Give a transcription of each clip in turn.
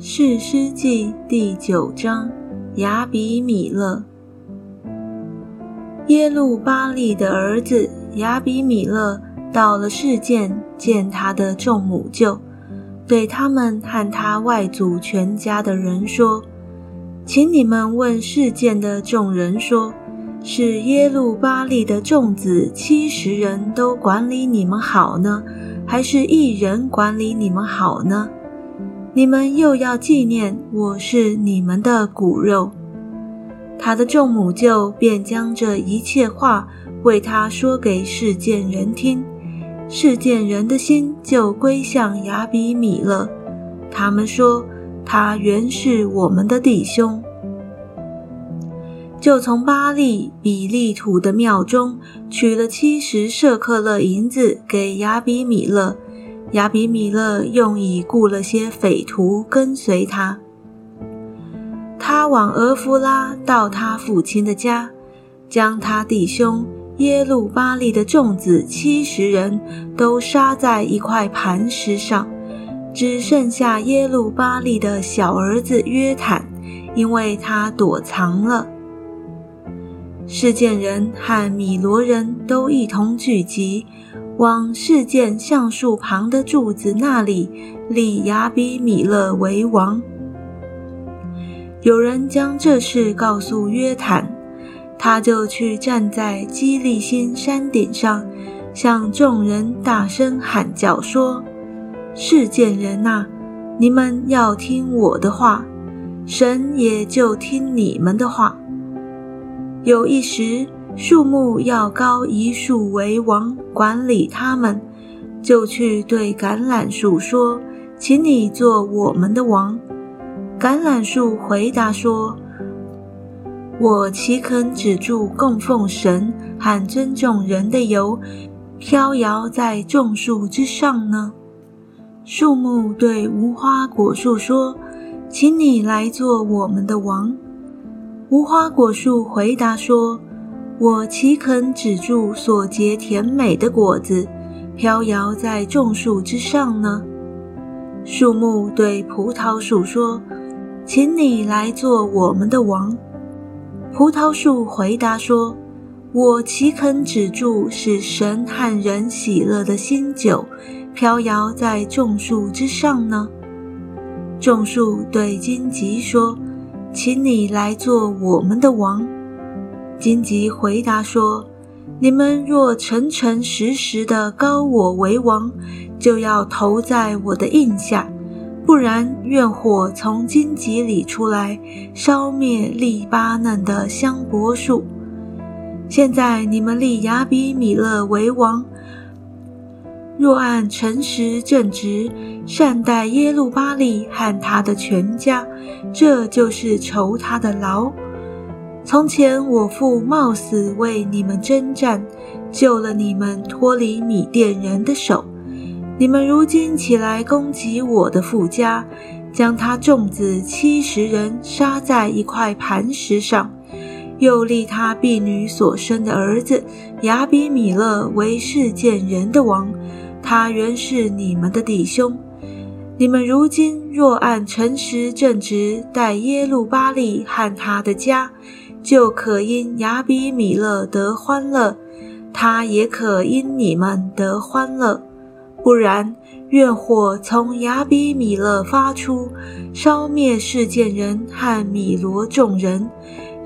世师记第九章，亚比米勒。耶路巴利的儿子亚比米勒到了世件，见他的众母舅，对他们和他外祖全家的人说：“请你们问世件的众人说，是耶路巴利的众子七十人都管理你们好呢，还是一人管理你们好呢？”你们又要纪念我是你们的骨肉。他的众母舅便将这一切话为他说给世件人听，世件人的心就归向雅比米勒。他们说他原是我们的弟兄，就从巴利比利土的庙中取了七十舍克勒银子给雅比米勒。亚比米勒用以雇了些匪徒跟随他。他往俄夫拉到他父亲的家，将他弟兄耶路巴利的众子七十人都杀在一块磐石上，只剩下耶路巴利的小儿子约坦，因为他躲藏了。事件人和米罗人都一同聚集。往事件橡树旁的柱子那里立亚比米勒为王。有人将这事告诉约坦，他就去站在基利心山顶上，向众人大声喊叫说：“事件人呐，你们要听我的话，神也就听你们的话。”有一时。树木要高一树为王，管理他们，就去对橄榄树说：“请你做我们的王。”橄榄树回答说：“我岂肯止住供奉神和尊重人的油，飘摇在众树之上呢？”树木对无花果树说：“请你来做我们的王。”无花果树回答说。我岂肯止住所结甜美的果子，飘摇在众树之上呢？树木对葡萄树说：“请你来做我们的王。”葡萄树回答说：“我岂肯止住使神和人喜乐的新酒，飘摇在众树之上呢？”众树对荆棘说：“请你来做我们的王。”荆棘回答说：“你们若诚诚实实的高我为王，就要投在我的印下；不然，愿火从荆棘里出来，烧灭利巴嫩的香柏树。现在你们立亚比米勒为王，若按诚实正直善待耶路巴利和他的全家，这就是酬他的劳。”从前我父冒死为你们征战，救了你们脱离米甸人的手。你们如今起来攻击我的父家，将他众子七十人杀在一块磐石上，又立他婢女所生的儿子亚比米勒为世件人的王。他原是你们的弟兄。你们如今若按诚实正直待耶路巴利和他的家，就可因亚比米勒得欢乐，他也可因你们得欢乐。不然，愿火从亚比米勒发出，烧灭世件人和米罗众人；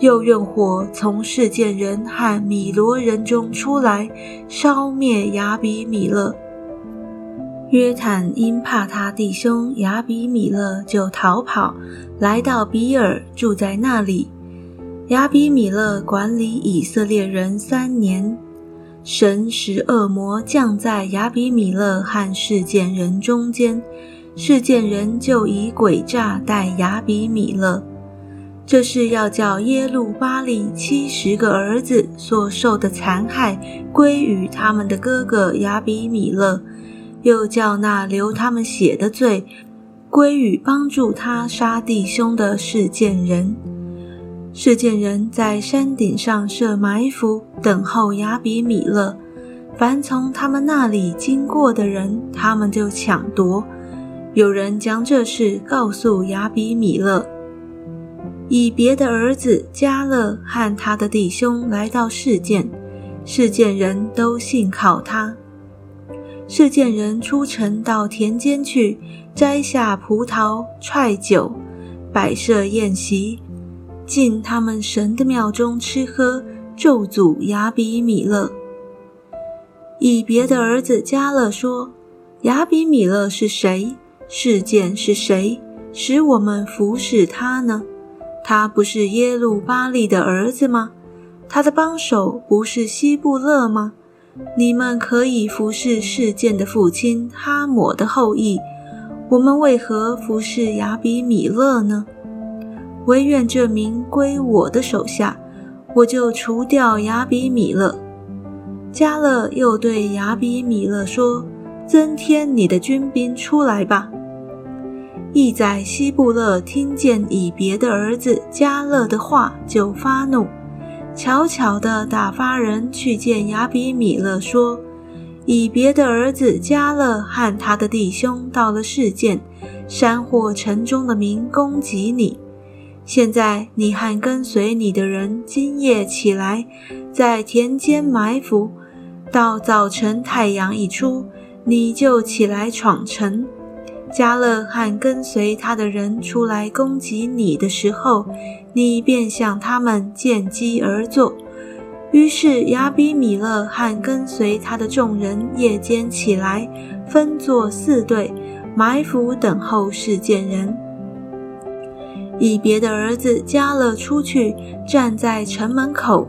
又愿火从世件人和米罗人中出来，烧灭亚比米勒。约坦因怕他弟兄亚比米勒，就逃跑，来到比尔，住在那里。亚比米勒管理以色列人三年，神使恶魔降在亚比米勒和事件人中间，事件人就以诡诈待亚比米勒。这是要叫耶路巴利七十个儿子所受的残害归于他们的哥哥亚比米勒，又叫那流他们血的罪归于帮助他杀弟兄的事件人。事件人在山顶上设埋伏，等候亚比米勒。凡从他们那里经过的人，他们就抢夺。有人将这事告诉亚比米勒，以别的儿子加勒和他的弟兄来到事件，事件人都信靠他。事件人出城到田间去，摘下葡萄，踹酒，摆设宴席，进他们神的庙中吃喝，咒诅亚比米勒。以别的儿子加勒说：“亚比米勒是谁？事件是谁？使我们服侍他呢？他不是耶路巴利的儿子吗？他的帮手不是希布勒吗？你们可以服侍事件的父亲哈抹的后裔，我们为何服侍亚比米勒呢？唯愿这名归我的手下，我就除掉亚比米勒。”加勒又对亚比米勒说：“增添你的军兵出来吧。”义在希布勒听见以别的儿子加勒的话，就发怒，悄悄地打发人去见亚比米勒，说：“以别的儿子加勒和他的弟兄到了事件，山祸城中的民攻击你。现在你和跟随你的人今夜起来，在田间埋伏。”到早晨太阳一出，你就起来闯城。加勒和跟随他的人出来攻击你的时候，你便向他们见机而作。于是亚比米勒和跟随他的众人夜间起来，分作四队，埋伏等候事件人。以别的儿子加勒出去，站在城门口。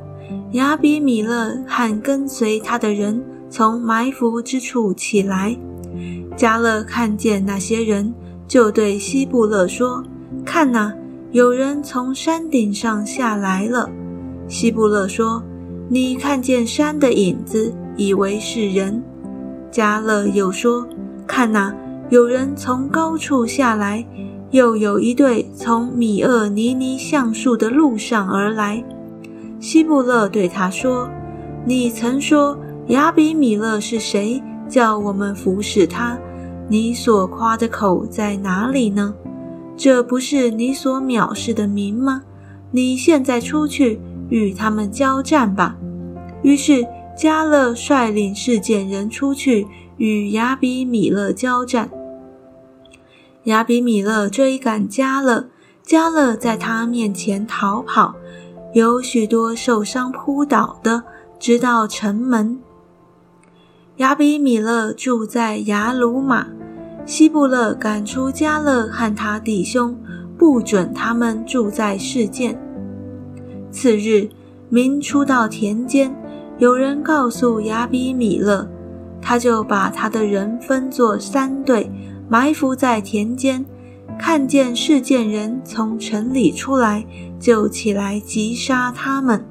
雅比米勒和跟随他的人从埋伏之处起来。加勒看见那些人，就对希布勒说：“看哪，有人从山顶上下来了。”希布勒说：“你看见山的影子，以为是人。”加勒又说：“看哪，有人从高处下来，又有一队从米厄尼尼橡树的路上而来。”希布勒对他说：“你曾说亚比米勒是谁？叫我们服侍他。你所夸的口在哪里呢？这不是你所藐视的民吗？你现在出去与他们交战吧。”于是加勒率领事件人出去与亚比米勒交战。亚比米勒追赶加勒，加勒在他面前逃跑。有许多受伤扑倒的，直到城门。亚比米勒住在雅鲁玛，希布勒赶出加勒和他弟兄，不准他们住在世间。次日，民出到田间，有人告诉亚比米勒，他就把他的人分作三队，埋伏在田间。看见事件人从城里出来，就起来击杀他们。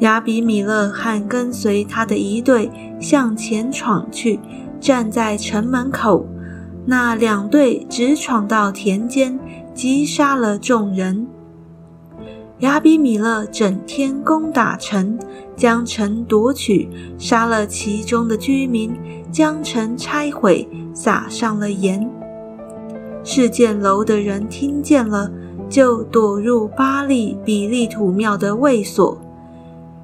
亚比米勒和跟随他的一队向前闯去，站在城门口。那两队直闯到田间，击杀了众人。亚比米勒整天攻打城，将城夺取，杀了其中的居民，将城拆毁，撒上了盐。事件楼的人听见了，就躲入巴利比利土庙的卫所。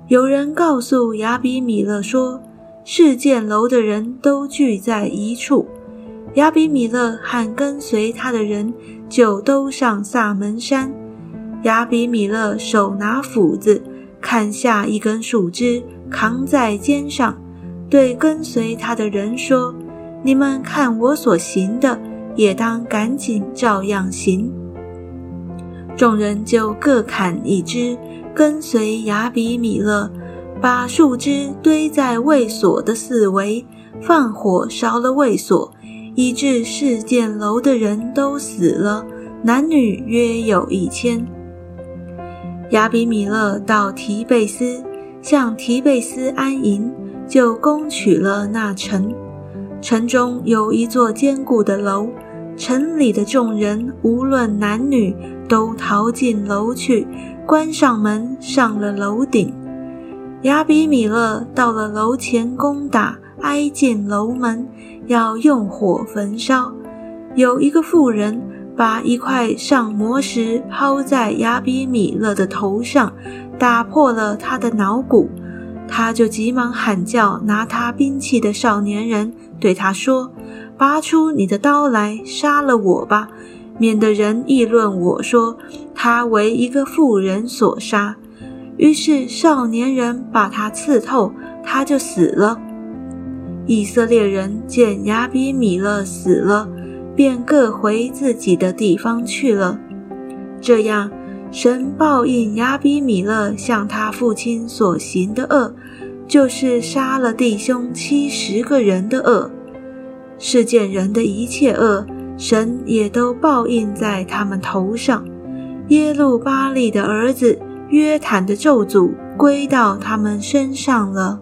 有人告诉亚比米勒说，事件楼的人都聚在一处。亚比米勒和跟随他的人就都上萨门山。亚比米勒手拿斧子，砍下一根树枝，扛在肩上，对跟随他的人说：“你们看我所行的。”也当赶紧照样行。众人就各砍一枝，跟随亚比米勒，把树枝堆在卫所的四围，放火烧了卫所，以致事件楼的人都死了，男女约有一千。亚比米勒到提贝斯，向提贝斯安营，就攻取了那城。城中有一座坚固的楼。城里的众人，无论男女，都逃进楼去，关上门，上了楼顶。亚比米勒到了楼前，攻打，挨进楼门，要用火焚烧。有一个妇人把一块上磨石抛在亚比米勒的头上，打破了他的脑骨。他就急忙喊叫拿他兵器的少年人，对他说：“拔出你的刀来，杀了我吧，免得人议论我说他为一个妇人所杀。”于是少年人把他刺透，他就死了。以色列人见亚比米勒死了，便各回自己的地方去了。这样。神报应亚比米勒向他父亲所行的恶，就是杀了弟兄七十个人的恶。世间人的一切恶，神也都报应在他们头上。耶路巴利的儿子约坦的咒诅归到他们身上了。